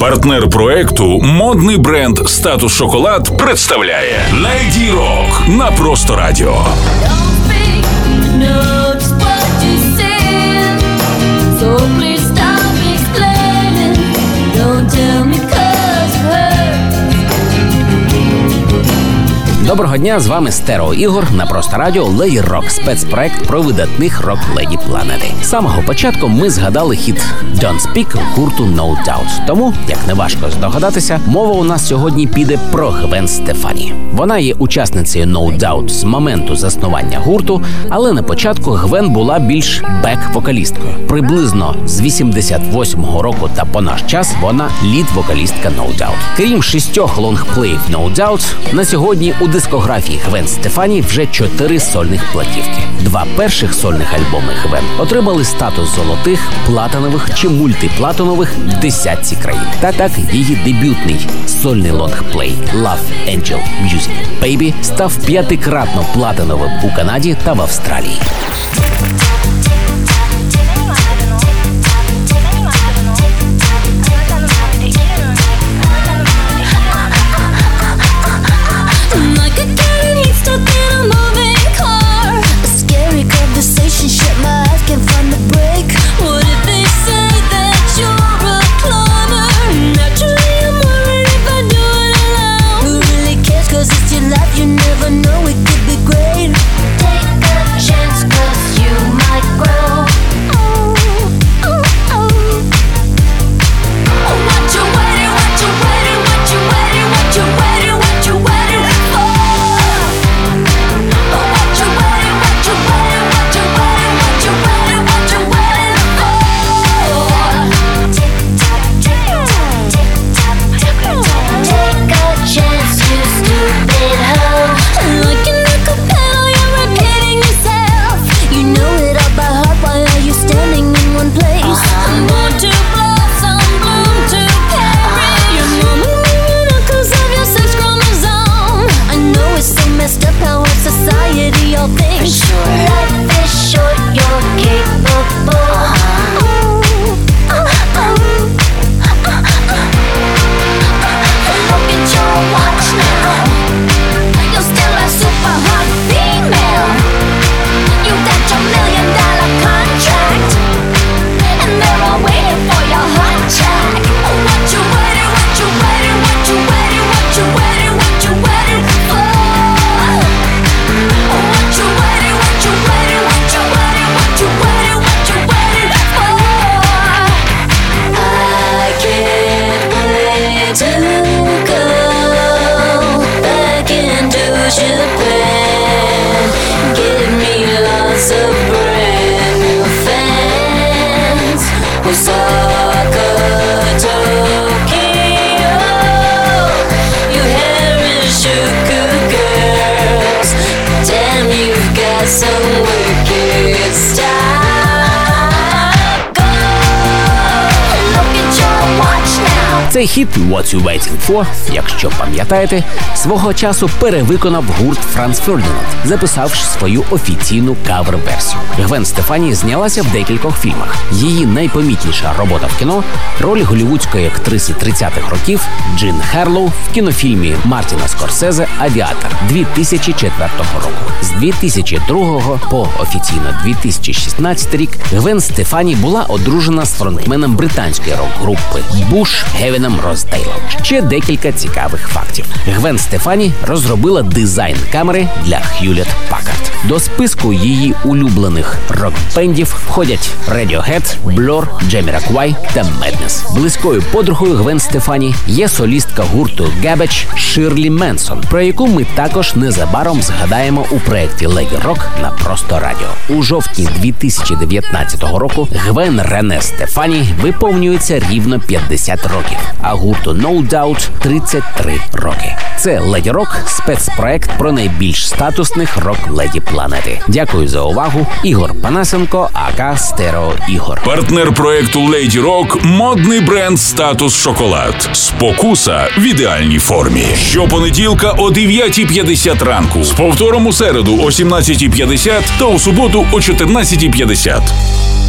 Партнер проекту модний бренд Статус Шоколад представляє Леді Рок на просто радіо. Доброго дня, з вами Стерео Ігор на просто радіо Леді Рок, спецпроект про видатних рок леді планети. З самого початку ми згадали хіт Don't Speak гурту No Doubt. Тому, як не важко здогадатися, мова у нас сьогодні піде про Гвен Стефані. Вона є учасницею No Doubt з моменту заснування гурту, але на початку Гвен була більш бек-вокалісткою. Приблизно з 88-го року та по наш час вона лід-вокалістка No Doubt. Крім шістьох лонгплеїв No Doubt, на сьогодні у дискографії Гвен Стефані вже чотири сольних платівки. Два перших сольних альбоми Гвен отримали статус золотих, платинових чи мультиплатинових в десятці країн. Та так її дебютний сольний лонгплей Love Angel Music Baby став п'ятикратно платиновим у Канаді та в Австралії. To go back into Japan. Give me lots of brand new fans. Osaka, Tokyo, you Harajuku girls. Damn, you've got some wicked. Цей хіт «What You Waiting For», якщо пам'ятаєте, свого часу перевиконав гурт Франц Фердінанд, записавши свою офіційну кавер-версію. Гвен Стефані знялася в декількох фільмах. Її найпомітніша робота в кіно роль голівудської актриси 30-х років Джин Херлоу в кінофільмі Мартіна Скорсезе Авіатор 2004 року. З 2002 по офіційно 2016 рік Гвен Стефані була одружена з фронтменом британської рок-групи Буш Гевіном Роздейлом. Ще декілька цікавих фактів. Гвен Стефані розробила дизайн камери для Hewlett Packard. До списку її улюблених рок-бендів входять Radiohead, Blur, Jamiroquai та Madness. Близькою подругою Гвен Стефані є солістка гурту Garbage Ширлі Менсон, про яку ми також незабаром згадаємо у проєкті Легі Рок на просто радіо. У жовтні 2019 року Гвен Рене Стефані виповнюється рівно 50 років, а гурту No Doubt 33 роки. Це Леді Рок, спецпроект про найбільш статусних рок-леді планети. Дякую за увагу. Ігор Панасенко, АК Стеро Ігор. Партнер проекту Леді Рок модний бренд Статус Шоколад. Спокуса в ідеальній формі. Щопонеділка о 9.50 ранку. З повтором у середу о 17.50 та у суботу о 14.50.